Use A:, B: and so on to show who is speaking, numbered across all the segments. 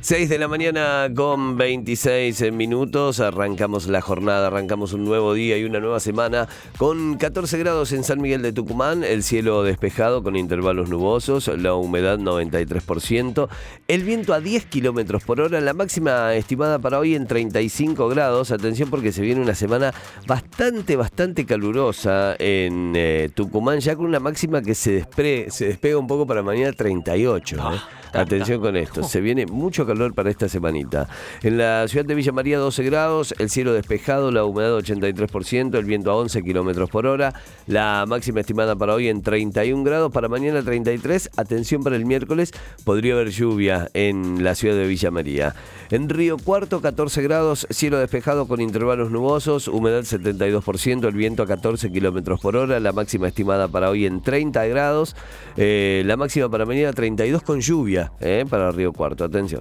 A: 6 de la mañana con 26 minutos, arrancamos la jornada, arrancamos un nuevo día y una nueva semana con 14 grados en San Miguel de Tucumán, el cielo despejado con intervalos nubosos, la humedad 93%, el viento a 10 kilómetros por hora, la máxima estimada para hoy en 35 grados, atención porque se viene una semana bastante, bastante calurosa en eh, Tucumán, ya con una máxima que se, se despega un poco para mañana 38. ¿eh? Atención con esto, se viene mucho calor para esta semanita. En la ciudad de Villa María 12 grados, el cielo despejado, la humedad 83%, el viento a 11 kilómetros por hora, la máxima estimada para hoy en 31 grados, para mañana 33. Atención para el miércoles, podría haber lluvia en la ciudad de Villa María. En Río Cuarto 14 grados, cielo despejado con intervalos nubosos, humedad 72%, el viento a 14 kilómetros por hora, la máxima estimada para hoy en 30 grados, eh, la máxima para mañana 32 con lluvia. ¿eh? para Río Cuarto. Atención.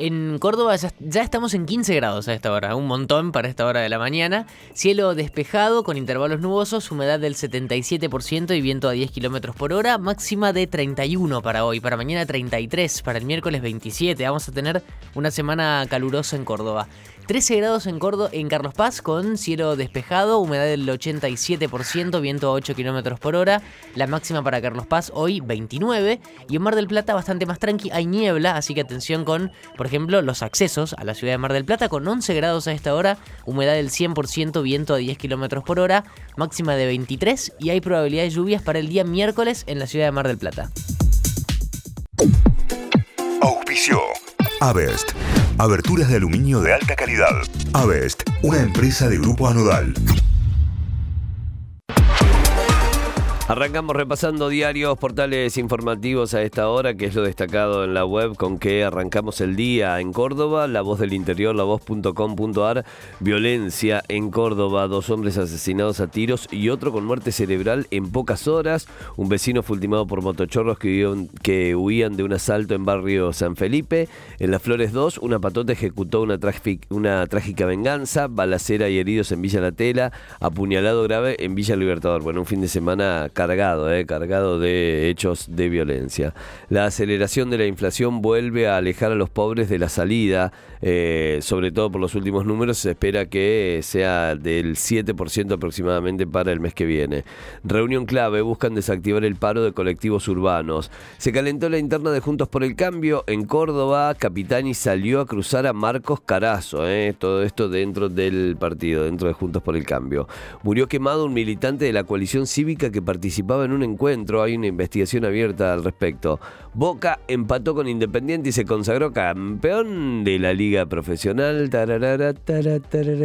B: En Córdoba ya, estamos en 15 grados a esta hora, un montón para esta hora de la mañana. Cielo despejado con intervalos nubosos, humedad del 77% y viento a 10 kilómetros por hora. Máxima de 31 para hoy, para mañana 33, para el miércoles 27. Vamos a tener una semana calurosa en Córdoba. 13 grados en, Córdoba, en Carlos Paz con cielo despejado, humedad del 87%, viento a 8 kilómetros por hora. La máxima para Carlos Paz hoy 29. Y en Mar del Plata bastante más tranqui, hay niebla, así que atención con, por ejemplo, los accesos a la ciudad de Mar del Plata con 11 grados a esta hora, humedad del 100%, viento a 10 kilómetros por hora, máxima de 23 y hay probabilidad de lluvias para el día miércoles en la ciudad de Mar del Plata.
C: Auspicio. Avest. Aberturas de aluminio de alta calidad. Avest, una empresa de grupo anodal.
A: Arrancamos repasando diarios, portales informativos a esta hora, que es lo destacado en la web con que arrancamos el día en Córdoba, La Voz del Interior, lavoz.com.ar, violencia en Córdoba, dos hombres asesinados a tiros y otro con muerte cerebral en pocas horas, un vecino fue ultimado por motochorros que, que huían de un asalto en barrio San Felipe, en Las Flores 2, una patota ejecutó una, una trágica venganza, balacera y heridos en Villa La Tela, apuñalado grave en Villa Libertador. Bueno, un fin de semana cargado, eh, cargado de hechos de violencia. La aceleración de la inflación vuelve a alejar a los pobres de la salida, eh, sobre todo por los últimos números, se espera que sea del 7% aproximadamente para el mes que viene. Reunión clave, buscan desactivar el paro de colectivos urbanos. Se calentó la interna de Juntos por el Cambio en Córdoba, Capitani salió a cruzar a Marcos Carazo, eh, todo esto dentro del partido, dentro de Juntos por el Cambio. Murió quemado un militante de la coalición cívica que participó participaba en un encuentro, hay una investigación abierta al respecto. Boca empató con Independiente y se consagró campeón de la liga profesional.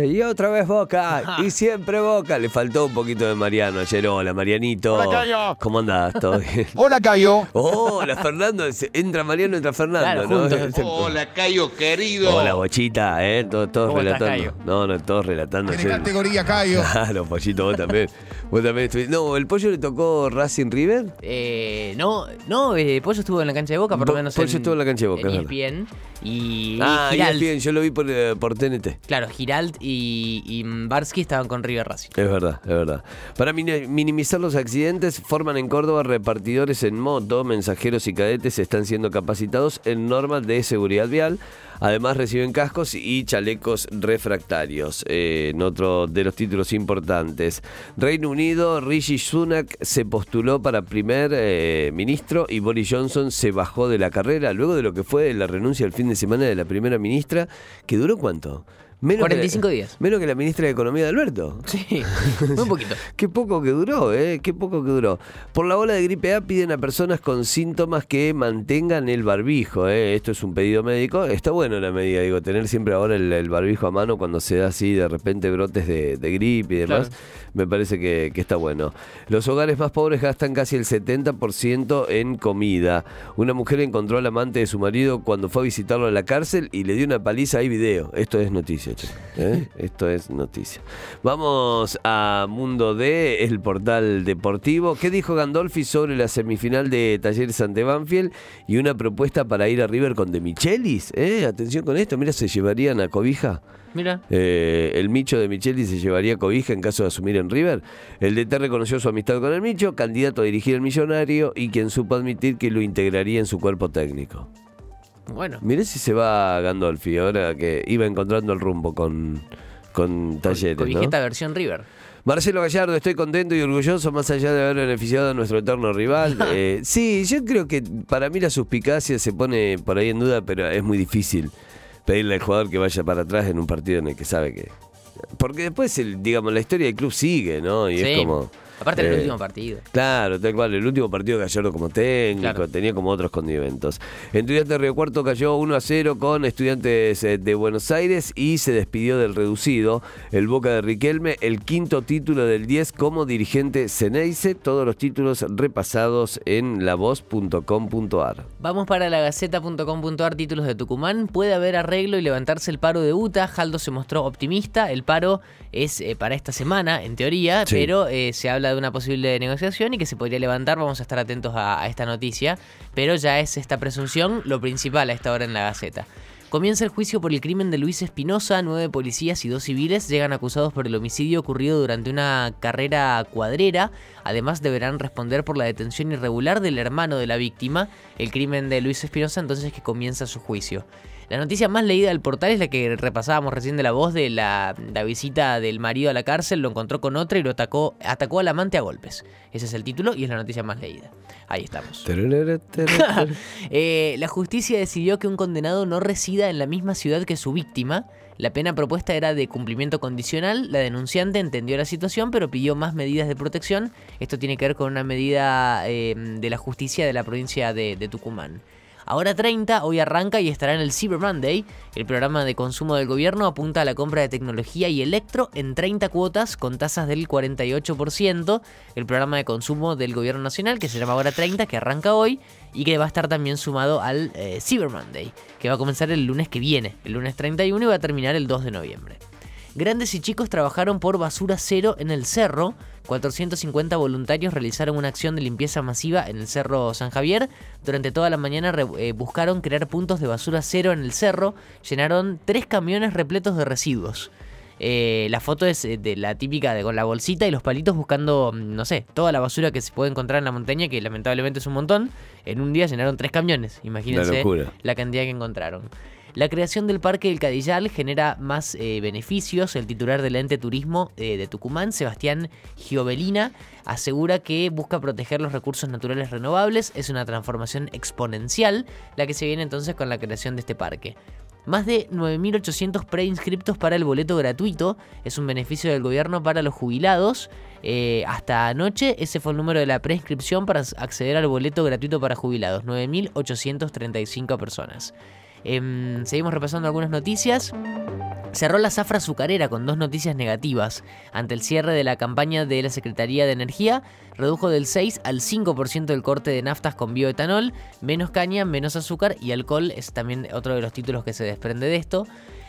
A: y otra vez Boca. y siempre Boca. Le faltó un poquito de Mariano ayer. Hola, Marianito.
D: Hola, Cayo.
A: ¿Cómo andás? ¿Todo bien?
D: Hola, Cayo.
A: Hola, Fernando. Entra Mariano, entra Fernando. ¿no?
D: Hola, Cayo, querido.
A: Hola, Bochita. ¿eh? Todos, relatando. no, no, todos relatando.
D: ¿Qué categoría, Cayo?
A: Claro, Pollito, vos también. Vos también No, el pollo le tocó Racing River?
B: Eh, no, no, eh, Pollo estuvo en la cancha de Boca, por lo menos.
A: Pollo estuvo en la cancha de Boca,
B: en bien Y
A: ah, bien, yo lo vi por, eh, por TNT.
B: Claro, Giralt y, y Barsky estaban con River Racing.
A: Es verdad, es verdad. Para minimizar los accidentes, forman en Córdoba repartidores en moto, mensajeros y cadetes están siendo capacitados en normas de seguridad vial. Además reciben cascos y chalecos refractarios. Eh, en otro de los títulos importantes. Reino Unido, Rishi Sunak se postuló para primer eh, ministro y Boris Johnson se bajó de la carrera luego de lo que fue la renuncia el fin de semana de la primera ministra, que duró cuánto?
B: 45 días.
A: Menos que la ministra de Economía de Alberto.
B: Sí, muy poquito.
A: Qué poco que duró, ¿eh? Qué poco que duró. Por la ola de gripe A piden a personas con síntomas que mantengan el barbijo, ¿eh? Esto es un pedido médico. Está bueno la medida, digo, tener siempre ahora el, barbijo a mano cuando se da así de repente brotes de, gripe y demás. Me parece que, que, está bueno. Los hogares más pobres gastan casi el 70% en comida. Una mujer encontró al amante de su marido cuando fue a visitarlo a la cárcel y le dio una paliza. Hay video. Esto es noticia. Muchachos. ¿eh? Esto es noticia. Vamos a Mundo D, el portal deportivo. ¿Qué dijo Gandolfi sobre la semifinal de Talleres ante Banfield? Y una propuesta para ir a River con De Michelis. ¿eh? Atención con esto, mira, se llevarían a Cobija.
B: Mira.
A: Eh, el Micho de Micheli se llevaría cobija en caso de asumir en River. El DT reconoció su amistad con el Micho, candidato a dirigir el Millonario y quien supo admitir que lo integraría en su cuerpo técnico.
B: Bueno.
A: Mire si se va Gandolfi ahora que iba encontrando el rumbo con, con Talleres. ¿no?
B: Cobijeta versión River.
A: Marcelo Gallardo, estoy contento y orgulloso más allá de haber beneficiado a nuestro eterno rival. Eh, sí, yo creo que para mí la suspicacia se pone por ahí en duda, pero es muy difícil pedirle al jugador que vaya para atrás en un partido en el que sabe que... Porque después, el, digamos, la historia del club sigue, ¿no? Y
B: Sí.
A: es como...
B: Aparte del
A: eh,
B: último partido.
A: Claro, tal cual. El último partido Gallardo como técnico,
B: Claro.
A: tenía como otros condimentos. Estudiantes de Río Cuarto cayó 1 a 0 con Estudiantes eh, de Buenos Aires y se despidió del reducido. El Boca de Riquelme, el quinto título del 10 como dirigente Ceneice. Todos los títulos repasados en lavoz.com.ar.
B: Vamos para la gaceta.com.ar, títulos de Tucumán. Puede haber arreglo y levantarse el paro de UTA. Jaldo se mostró optimista. El paro es eh, para esta semana, en teoría,
A: Sí.
B: pero eh, se de una posible negociación y que se podría levantar. Vamos a estar atentos a, a esta noticia. Pero ya es esta presunción lo principal a esta hora en la Gaceta. Comienza el juicio por el crimen de Luis Espinosa. Nueve policías y dos civiles llegan acusados por el homicidio ocurrido durante una carrera cuadrera. Además deberán responder por la detención irregular del hermano de la víctima. El crimen de Luis Espinosa entonces que comienza su juicio. La noticia más leída del portal es la que repasábamos recién de la voz de la, la visita del marido a la cárcel. Lo encontró con otra y lo atacó, atacó al amante a golpes. Ese es el título y es la noticia más leída. Ahí estamos. Eh, la justicia decidió que un condenado no resida en la misma ciudad que su víctima. La pena propuesta era de cumplimiento condicional. La denunciante entendió la situación, pero pidió más medidas de protección. Esto tiene que ver con una medida eh, de la justicia de la provincia de, de Tucumán. Ahora 30, hoy arranca y estará en el Cyber Monday. El programa de consumo del gobierno apunta a la compra de tecnología y electro en 30 cuotas con tasas del 48%. El programa de consumo del gobierno nacional que se llama Ahora 30, que arranca hoy y que va a estar también sumado al eh, Cyber Monday, que va a comenzar el lunes que viene, el lunes 31 y va a terminar el 2 de noviembre. Grandes y chicos trabajaron por basura cero en el cerro. 450 voluntarios realizaron una acción de limpieza masiva en el Cerro San Javier. Durante toda la mañana eh, buscaron crear puntos de basura cero en el cerro. Llenaron tres camiones repletos de residuos. Eh, la foto es eh, de la típica de con la bolsita y los palitos buscando, mm, no sé, toda la basura que se puede encontrar en la montaña, que lamentablemente es un montón. En un día llenaron tres camiones. Imagínense la cantidad que encontraron. La creación del Parque del Cadillal genera más eh, beneficios. El titular del ente turismo eh, de Tucumán, Sebastián Giovelina, asegura que busca proteger los recursos naturales renovables. Es una transformación exponencial la que se viene entonces con la creación de este parque. Más de 9.800 preinscriptos para el boleto gratuito. Es un beneficio del gobierno para los jubilados. Eh, hasta anoche ese fue el número de la preinscripción para acceder al boleto gratuito para jubilados. 9.835 personas. Em, seguimos repasando algunas noticias. Cerró la zafra azucarera con dos noticias negativas. Ante el cierre de la campaña de la Secretaría de Energía, redujo del 6 al 5% el corte de naftas con bioetanol, menos caña, menos azúcar y alcohol es también otro de los títulos que se desprende de esto.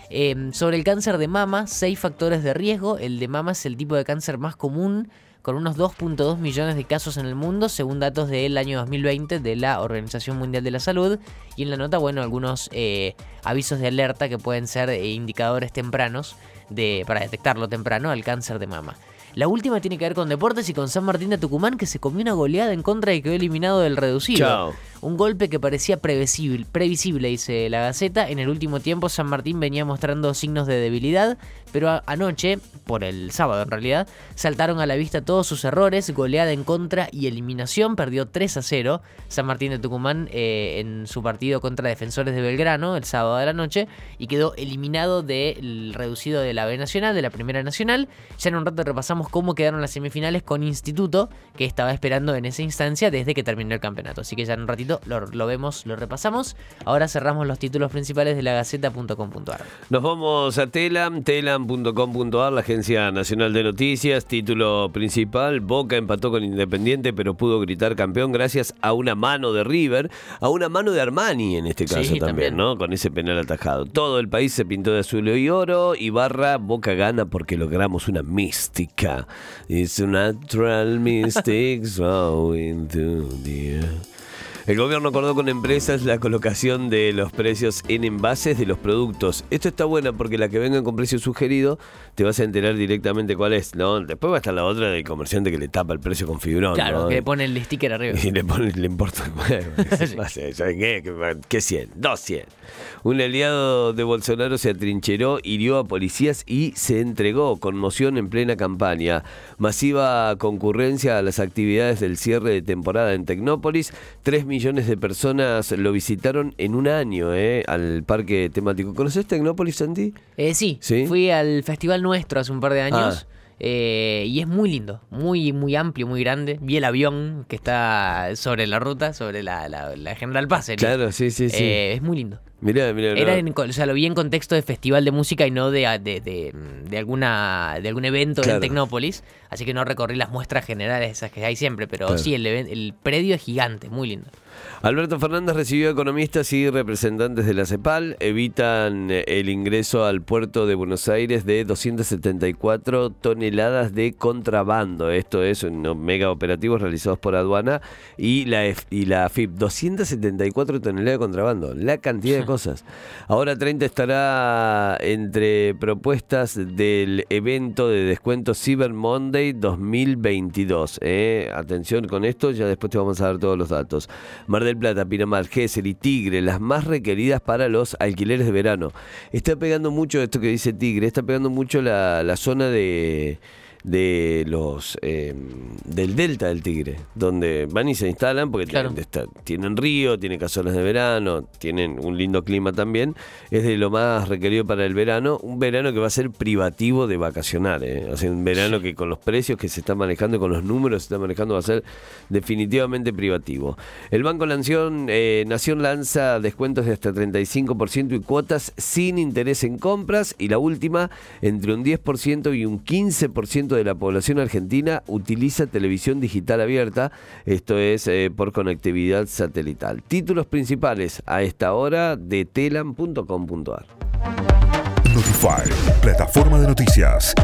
B: Em, sobre el cáncer de mama, seis factores de riesgo. El de mama es el tipo de cáncer más común, con unos 2.2 millones de casos en el mundo, según datos del año 2020 de la Organización Mundial de la Salud. Y en la nota, bueno, algunos eh, avisos de alerta que pueden ser eh, indicadores tempranos de, para detectarlo temprano al cáncer de mama. La última tiene que ver con deportes y con San Martín de Tucumán, que se comió una goleada en contra y quedó eliminado del reducido.
A: Chao.
B: Un golpe que parecía previsible, previsible, dice la Gaceta. En el último tiempo San Martín venía mostrando signos de debilidad, pero anoche, por el sábado en realidad, saltaron a la vista todos sus errores, goleada en contra y eliminación. Perdió 3 a 0 San Martín de Tucumán eh, en su partido contra Defensores de Belgrano el sábado de la noche y quedó eliminado del reducido de la B Nacional, de la Primera Nacional. Ya en un rato repasamos cómo quedaron las semifinales con Instituto, que estaba esperando en esa instancia desde que terminó el campeonato. Así que ya en un ratito lo, lo vemos, lo repasamos. Ahora cerramos los títulos principales de la Gaceta.com.ar.
A: Nos vamos a Telam, telam.com.ar, la Agencia Nacional de Noticias. Título principal: Boca empató con Independiente, pero pudo gritar campeón gracias a una mano de River, a una mano de Armani en este caso
B: Sí,
A: también,
B: también.
A: ¿no? Con ese penal atajado. Todo el país se pintó de azul y oro. Y barra Boca gana porque logramos una mística. It's a natural mystic flowing through the. El gobierno acordó con empresas la colocación de los precios en envases de los productos. Esto está bueno porque la que venga con precio sugerido te vas a enterar directamente cuál es, ¿no? Después va a estar la otra del comerciante que le tapa el precio con fibrón,
B: Claro,
A: ¿no?
B: que le pone el sticker arriba.
A: Y le, pone, le importa el huevo. No sé, ¿sabe qué? ¿Qué- ¿Qué 100? 200. Un aliado de Bolsonaro se atrincheró, hirió a policías y se entregó. Conmoción en plena campaña. Masiva concurrencia a las actividades del cierre de temporada en Tecnópolis. 3 millones de personas lo visitaron en un año ¿eh? al parque temático. ¿Conoces Tecnópolis, Santi?
B: Eh, sí,
A: ¿Sí?
B: fui al festival nuestro hace un par de años.
A: Ah.
B: eh, y es muy lindo, muy muy amplio, muy grande. Vi el avión que está sobre la ruta, sobre la, la- la General Paz. sería.
A: Claro, sí, sí, sí.
B: Eh, es muy lindo.
A: Mirá, mirá.
B: Era en, o sea, lo vi en contexto de festival de música y no de, de, de- de alguna de algún evento
A: Claro.
B: en Tecnópolis. Así que no recorrí las muestras generales esas que hay siempre, pero
A: Claro.
B: sí, el, el predio es gigante, muy lindo.
A: Alberto Fernández recibió economistas y representantes de la CEPAL. Evitan eh, el ingreso al puerto de Buenos Aires de 274 toneladas de contrabando. Esto es unos mega operativos realizados por aduana y la, F- y la AFIP. 274 toneladas de contrabando. La cantidad de cosas. Ahora 30 estará entre propuestas del evento de descuento Cyber Monday 2022. ¿eh? Atención con esto, ya después te vamos a dar todos los datos. Mar del Plata, Pinamar, Gesell y Tigre, las más requeridas para los alquileres de verano. Está pegando mucho esto que dice Tigre, está pegando mucho la, la zona de de los eh, del delta del Tigre, donde van y se instalan porque
B: Claro.
A: tienen, río, tienen casonas de verano, tienen un lindo clima también, es de lo más requerido para el verano, un verano que va a ser privativo de vacacionar, ¿eh? o sea, un verano que con los precios que se están manejando, con los números que se están manejando, va a ser definitivamente privativo. El Banco Nación, eh, Nación lanza descuentos de hasta 35% y cuotas sin interés en compras, y la última, entre un 10% y un 15% de la población argentina utiliza televisión digital abierta, esto es eh, por conectividad satelital. Títulos principales a esta hora de telam.com.ar.
C: Notify, plataforma de noticias.